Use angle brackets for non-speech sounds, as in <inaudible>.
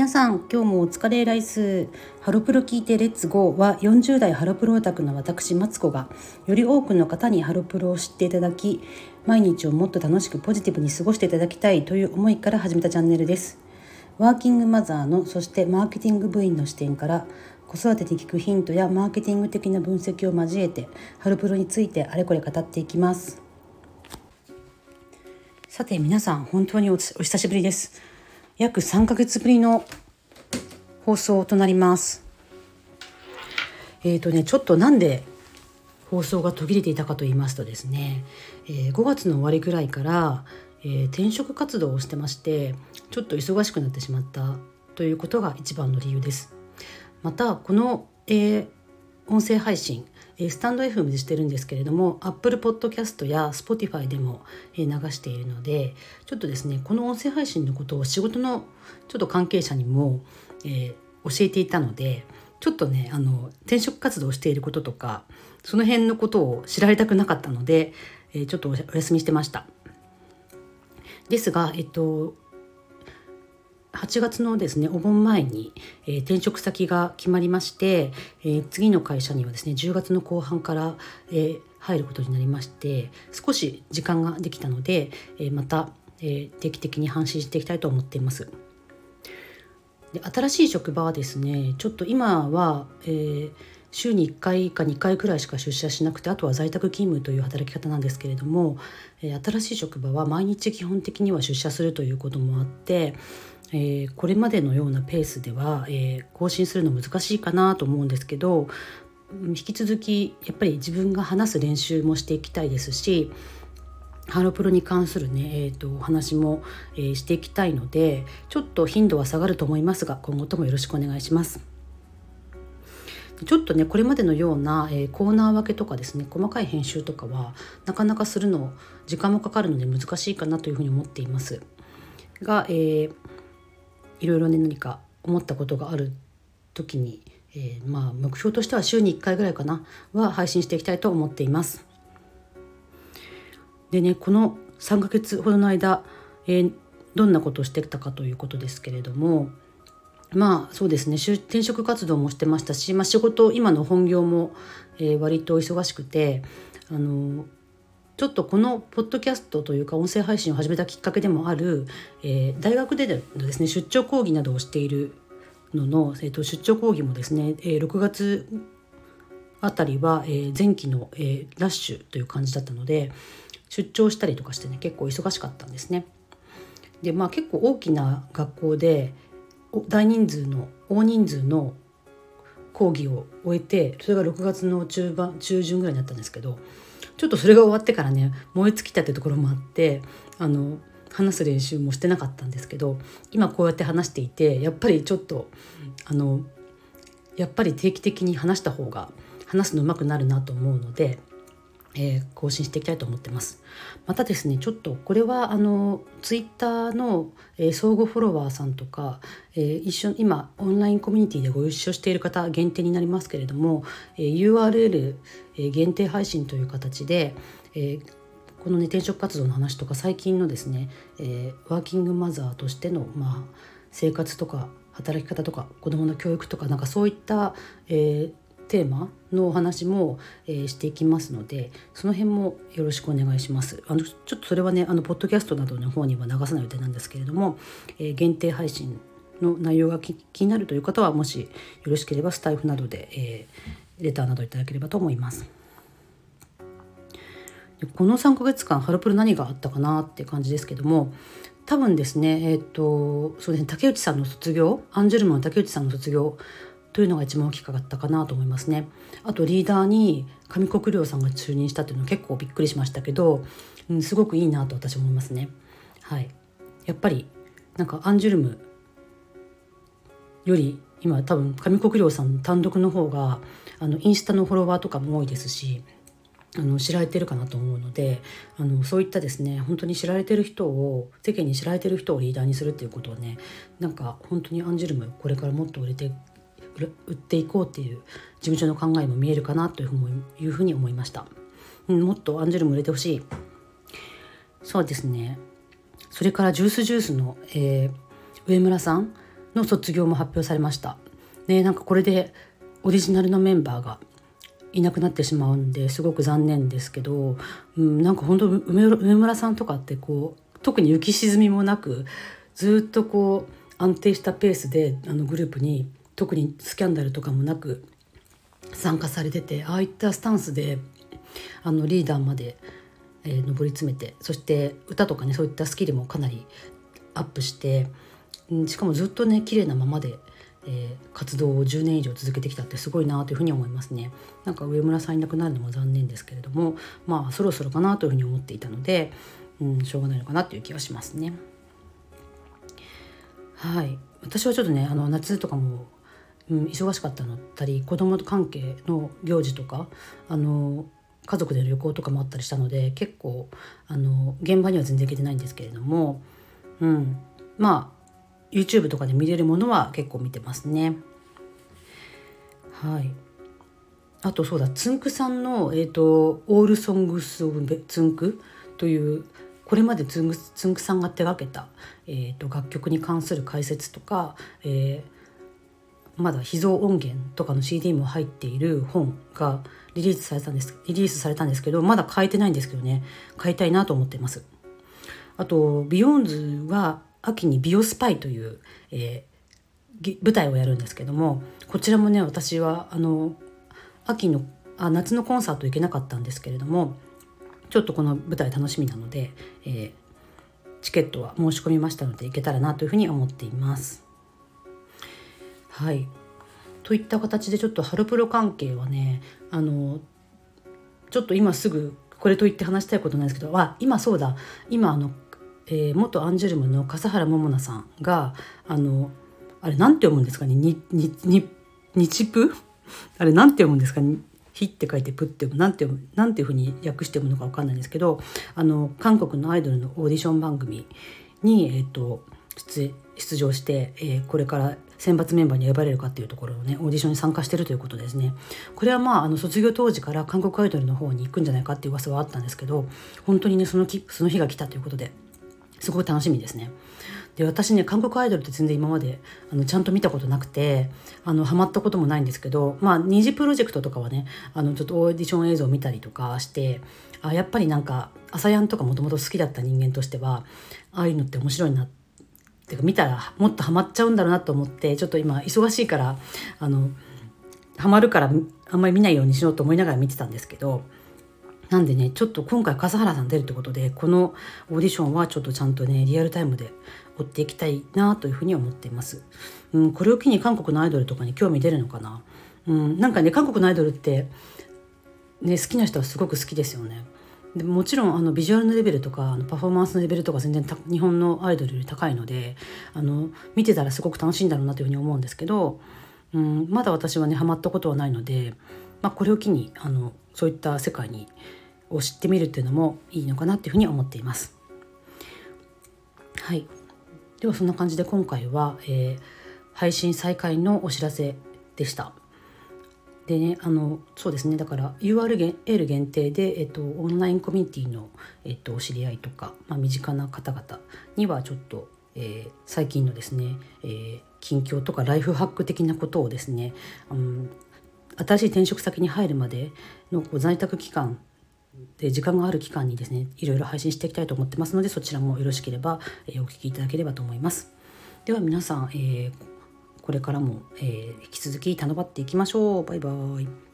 皆さん今日もお疲れライス。ハロプロ聞いてレッツゴーは40代ハロプロオタクの私マツコがより多くの方にハロプロを知っていただき毎日をもっと楽しくポジティブに過ごしていただきたいという思いから始めたチャンネルです。ワーキングマザーのそしてマーケティング部員の視点から子育てに聞くヒントやマーケティング的な分析を交えてハロプロについてあれこれ語っていきます。さて皆さん本当にお久しぶりです。約3ヶ月ぶりの放送となります。えっ、ー、とねちょっとなんで放送が途切れていたかと言いますとですね、えー、5月の終わりぐらいから、えー、転職活動をしてましてちょっと忙しくなってしまったということが一番の理由です。またこの、えー、音声配信スタンド FM でしてるんですけれども Apple Podcast や Spotify でも流しているのでちょっとですねこの音声配信のことを仕事のちょっと関係者にも、えー、教えていたのでちょっとねあの転職活動をしていることとかその辺のことを知られたくなかったので、えー、ちょっとお休みしてました。ですが、えっと、8月のですねお盆前に、えー、転職先が決まりまして、えー、次の会社にはですね10月の後半から、えー、入ることになりまして少し時間ができたので、えまた、え定期的に発信していきたいと思っています。で新しい職場はですねちょっと今は、え週に1回か2回くらいしか出社しなくてあとは在宅勤務という働き方なんですけれども、え新しい職場は毎日基本的には出社するということもあってえー、これまでのようなペースでは、えー、更新するの難しいかなと思うんですけど引き続きやっぱり自分が話す練習もしていきたいですしハロプロに関するね、えーと、お話も、えー、していきたいのでちょっと頻度は下がると思いますが今後ともよろしくお願いします。ちょっとねこれまでのような、えー、コーナー分けとかですね細かい編集とかはなかなかするの時間もかかるので難しいかなというふうに思っています。が、えー、いろいろね何か思ったことがある時に、えー、まあ目標としては週に1回ぐらいかなは配信していきたいと思っています。でねこの3ヶ月ほどの間、えー、どんなことをしてきたかということですけれどもまあそうですね転職活動もしてましたし、まあ、仕事今の本業も、えー、割と忙しくてあのちょっとこのポッドキャストというか音声配信を始めたきっかけでもある、えー、大学でのですね出張講義などをしているのの、えー、と出張講義もですね、えー、6月あたりは、えー、前期の、えー、ラッシュという感じだったので出張したりとかしてね結構忙しかったんですね。でまあ結構大きな学校で大人数の大人数の講義を終えてそれが6月の中盤中旬ぐらいになったんですけどちょっとそれが終わってからね燃え尽きたってところもあってあの話す練習もしてなかったんですけど今こうやって話していてやっぱりちょっとあのやっぱり定期的に話した方が話すのうまくなるなと思うのでえー、更新していきたいと思ってます。またですねちょっとこれはあのツイッターの、えー、相互フォロワーさんとか、えー、一緒今オンラインコミュニティでご一緒している方限定になりますけれども、えー、URL、えー、限定配信という形で、えー、この、ね、転職活動の話とか最近のですね、えー、ワーキングマザーとしての、まあ、生活とか働き方とか子どもの教育とかなんかそういった、えー、テーマのお話も、えー、していきますのでその辺もよろしくお願いします。あのちょっとそれはねあのポッドキャストなどの方には流さない予定なんですけれども、えー、限定配信の内容が気になるという方はもしよろしければスタイフなどで、えー、レターなどいただければと思います。この3ヶ月間ハロプロ何があったかなって感じですけども多分ですねえっ、ー、とそうですね竹内さんの卒業アンジュルムの竹内さんの卒業というのが一番大きかったかなと思いますね。あとリーダーに上国良さんが就任したっていうのは結構びっくりしましたけど、うん、すごくいいなと私思いますね。はい、やっぱりなんかアンジュルムより今多分上国良さん単独の方があのインスタのフォロワーとかも多いですしあの知られてるかなと思うのであのそういったですね本当に知られてる人を世間に知られてる人をリーダーにするっていうことはねなんか本当にアンジュルムこれからもっと売れて売っていこうっていう事務所の考えも見えるかなというふうに思いました、うん、もっとアンジェルも売れてほしい。そうですね。それからジュースジュースの、えー、上村さんの卒業も発表されました。ね、なんかこれでオリジナルのメンバーがいなくなってしまうんですごく残念ですけど、うん、なんか本当梅村さんとかってこう特に浮き沈みもなくずっとこう安定したペースであのグループに特にスキャンダルとかもなく参加されててああいったスタンスであのリーダーまで、えー、上り詰めてそして歌とかねそういったスキルもかなりアップして、しかもずっとね綺麗なままで、えー、活動を10年以上続けてきたってすごいなというふうに思いますね。なんか上村さんいなくなるのも残念ですけれどもまあそろそろかなというふうに思っていたので、うん、しょうがないのかなという気はしますね。はい私はちょっとねあの夏とかも、うん、忙しかったの。ったり子供と関係の行事とかあの家族での旅行とかもあったりしたので結構あの現場には全然行けてないんですけれども、うん、まあ YouTube とかで見れるものは結構見てますね。はい。あとそうだつんくさんの、えーと「オールソングス・オブ・つんく」というこれまでつんくつんくさんが手がけた、えーと、楽曲に関する解説とか、えー、まだ秘蔵音源とかの CD も入っている本がリリースされたんですリリースされたんですけどまだ買えてないんですけどね買いたいなと思ってます。あと BEYOOOOONDS は秋にビオスパイという、えー、舞台をやるんですけどもこちらもね私はあの秋のあ夏のコンサート行けなかったんですけれどもちょっとこの舞台楽しみなので、えー、チケットは申し込みましたので行けたらなというふうに思っています。はい。といった形でちょっとハロプロ関係はねあのちょっと今すぐこれと言って話したいことなんですけどあ今そうだ。今あの、えー、元アンジュルムの笠原桃奈さんがあのあれなんて読むんですかね？ににに日プ <laughs> あれなんて読むんですかね？火って書いてプってなんてなんていうふうに訳してものか分かんないんですけどあの韓国のアイドルのオーディション番組に、えーと、出出場して、えー、これから選抜メンバーに選ばれるかっていうところのねオーディションに参加してるということですねこれはまああの卒業当時から韓国アイドルの方に行くんじゃないかっていう噂はあったんですけど本当にねそのきその日が来たということですごい楽しみですね。で私ね韓国アイドルって全然今まであのちゃんと見たことなくてあのハマったこともないんですけどまあ二次プロジェクトとかはねあのちょっとオーディション映像を見たりとかしてあやっぱりなんか朝やんとかもともと好きだった人間としてはああいうのって面白いなっててか見たらもっとハマっちゃうんだろうなと思ってちょっと今忙しいからあのハマるからあんまり見ないようにしようと思いながら見てたんですけどなんでねちょっと今回笠原さん出るってことでこのオーディションはちょっとちゃんとねリアルタイムで追っていきたいなというふうに思っています。うん、これを機に韓国のアイドルとかに興味出るのかな。うん、なんかね韓国のアイドルってね好きな人はすごく好きですよね。でもちろんあのビジュアルのレベルとかパフォーマンスのレベルとか全然日本のアイドルより高いのであの見てたらすごく楽しいんだろうなというふうに思うんですけど、うん、まだ私はねハマったことはないので、まあ、これを機にあのそういった世界にを知ってみるっていうのもいいのかなっていうふうに思っています。はい、ではそんな感じで今回は、えー、配信再開のお知らせでした。でねあのそうですね。だから URL 限定で、えっと、オンラインコミュニティの、えっと、お知り合いとか、まあ、身近な方々にはちょっと、えー、最近のですね、えー、近況とかライフハック的なことをですね、うん、新しい転職先に入るまでの在宅期間で時間がある期間にですねいろいろ配信していきたいと思ってますのでそちらもよろしければ、えー、お聞きいただければと思います。では皆さん、えー、これからも、えー、引き続き頼まっていきましょう。バイバイ。